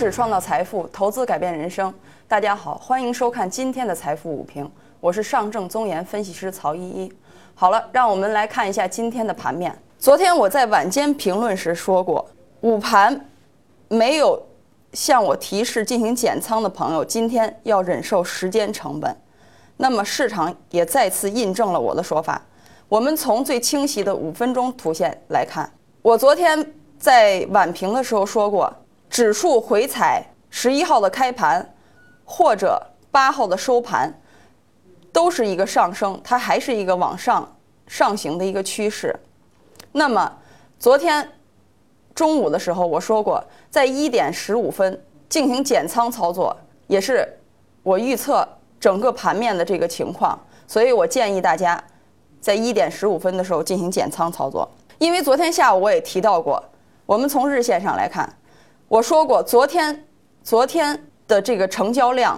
识创造财富，投资改变人生。大家好，欢迎收看今天的财富午评，我是上证综研分析师曹依依。好了，让我们来看一下今天的盘面。昨天我在晚间评论时说过，午盘没有向我提示进行减仓的朋友，今天要忍受时间成本。那么市场也再次印证了我的说法。我们从最清晰的五分钟图线来看，我昨天在晚评的时候说过。指数回踩十一号的开盘，或者八号的收盘，都是一个上升，它还是一个往上上行的一个趋势。那么昨天中午的时候，我说过，在一点十五分进行减仓操作，也是我预测整个盘面的这个情况，所以我建议大家在一点十五分的时候进行减仓操作。因为昨天下午我也提到过，我们从日线上来看。我说过，昨天，昨天的这个成交量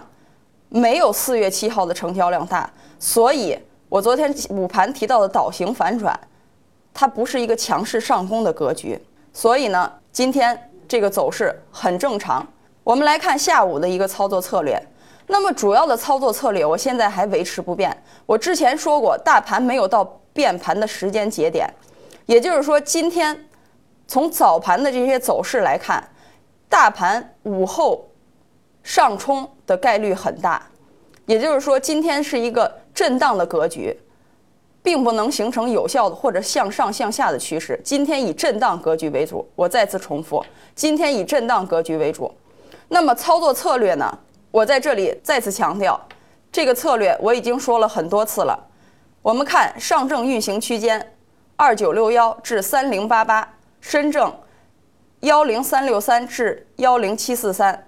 没有四月七号的成交量大，所以我昨天午盘提到的倒型反转，它不是一个强势上攻的格局，所以呢，今天这个走势很正常。我们来看下午的一个操作策略，那么主要的操作策略，我现在还维持不变。我之前说过，大盘没有到变盘的时间节点，也就是说，今天从早盘的这些走势来看。大盘午后上冲的概率很大，也就是说，今天是一个震荡的格局，并不能形成有效的或者向上向下的趋势。今天以震荡格局为主。我再次重复，今天以震荡格局为主。那么操作策略呢？我在这里再次强调，这个策略我已经说了很多次了。我们看上证运行区间二九六幺至三零八八，深证。幺零三六三至幺零七四三，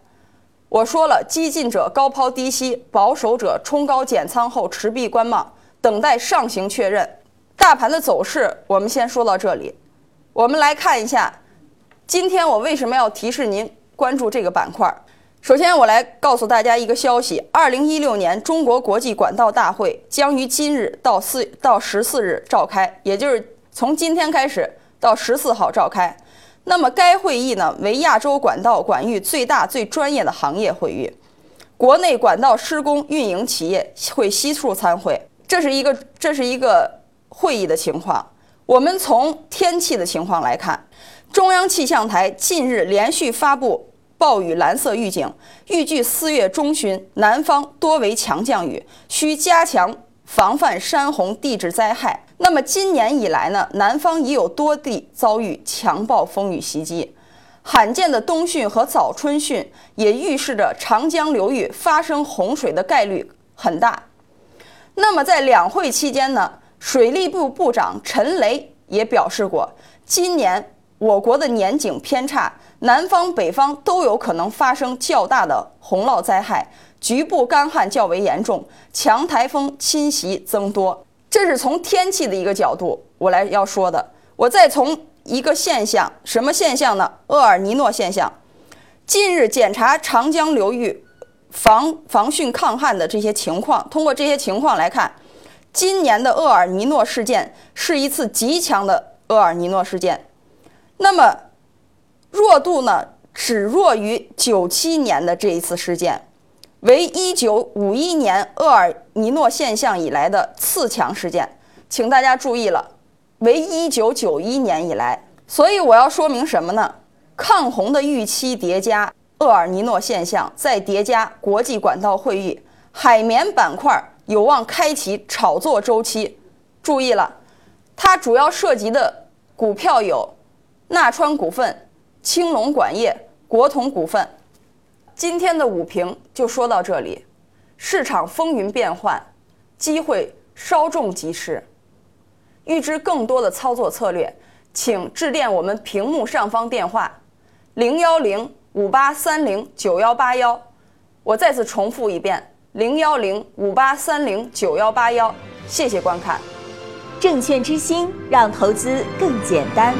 我说了，激进者高抛低吸，保守者冲高减仓后持币观望，等待上行确认。大盘的走势，我们先说到这里。我们来看一下，今天我为什么要提示您关注这个板块？首先，我来告诉大家一个消息：二零一六年中国国际管道大会将于今日到四到十四日召开，也就是从今天开始到十四号召开。那么该会议呢，为亚洲管道管域最大、最专业的行业会议，国内管道施工运营企业会悉数参会。这是一个这是一个会议的情况。我们从天气的情况来看，中央气象台近日连续发布暴雨蓝色预警，预计四月中旬南方多为强降雨，需加强防范山洪地质灾害。那么今年以来呢，南方已有多地遭遇强暴风雨袭击，罕见的冬汛和早春汛也预示着长江流域发生洪水的概率很大。那么在两会期间呢，水利部部长陈雷也表示过，今年我国的年景偏差，南方北方都有可能发生较大的洪涝灾害，局部干旱较为严重，强台风侵袭增多。这是从天气的一个角度，我来要说的。我再从一个现象，什么现象呢？厄尔尼诺现象。近日检查长江流域防防汛抗旱的这些情况，通过这些情况来看，今年的厄尔尼诺事件是一次极强的厄尔尼诺事件。那么弱度呢，只弱于九七年的这一次事件。为一九五一年厄尔尼诺现象以来的次强事件，请大家注意了，为一九九一年以来。所以我要说明什么呢？抗洪的预期叠加厄尔尼诺现象，再叠加国际管道会议，海绵板块有望开启炒作周期。注意了，它主要涉及的股票有纳川股份、青龙管业、国统股份。今天的午评就说到这里，市场风云变幻，机会稍纵即逝。预知更多的操作策略，请致电我们屏幕上方电话零幺零五八三零九幺八幺。我再次重复一遍零幺零五八三零九幺八幺。谢谢观看，证券之星让投资更简单。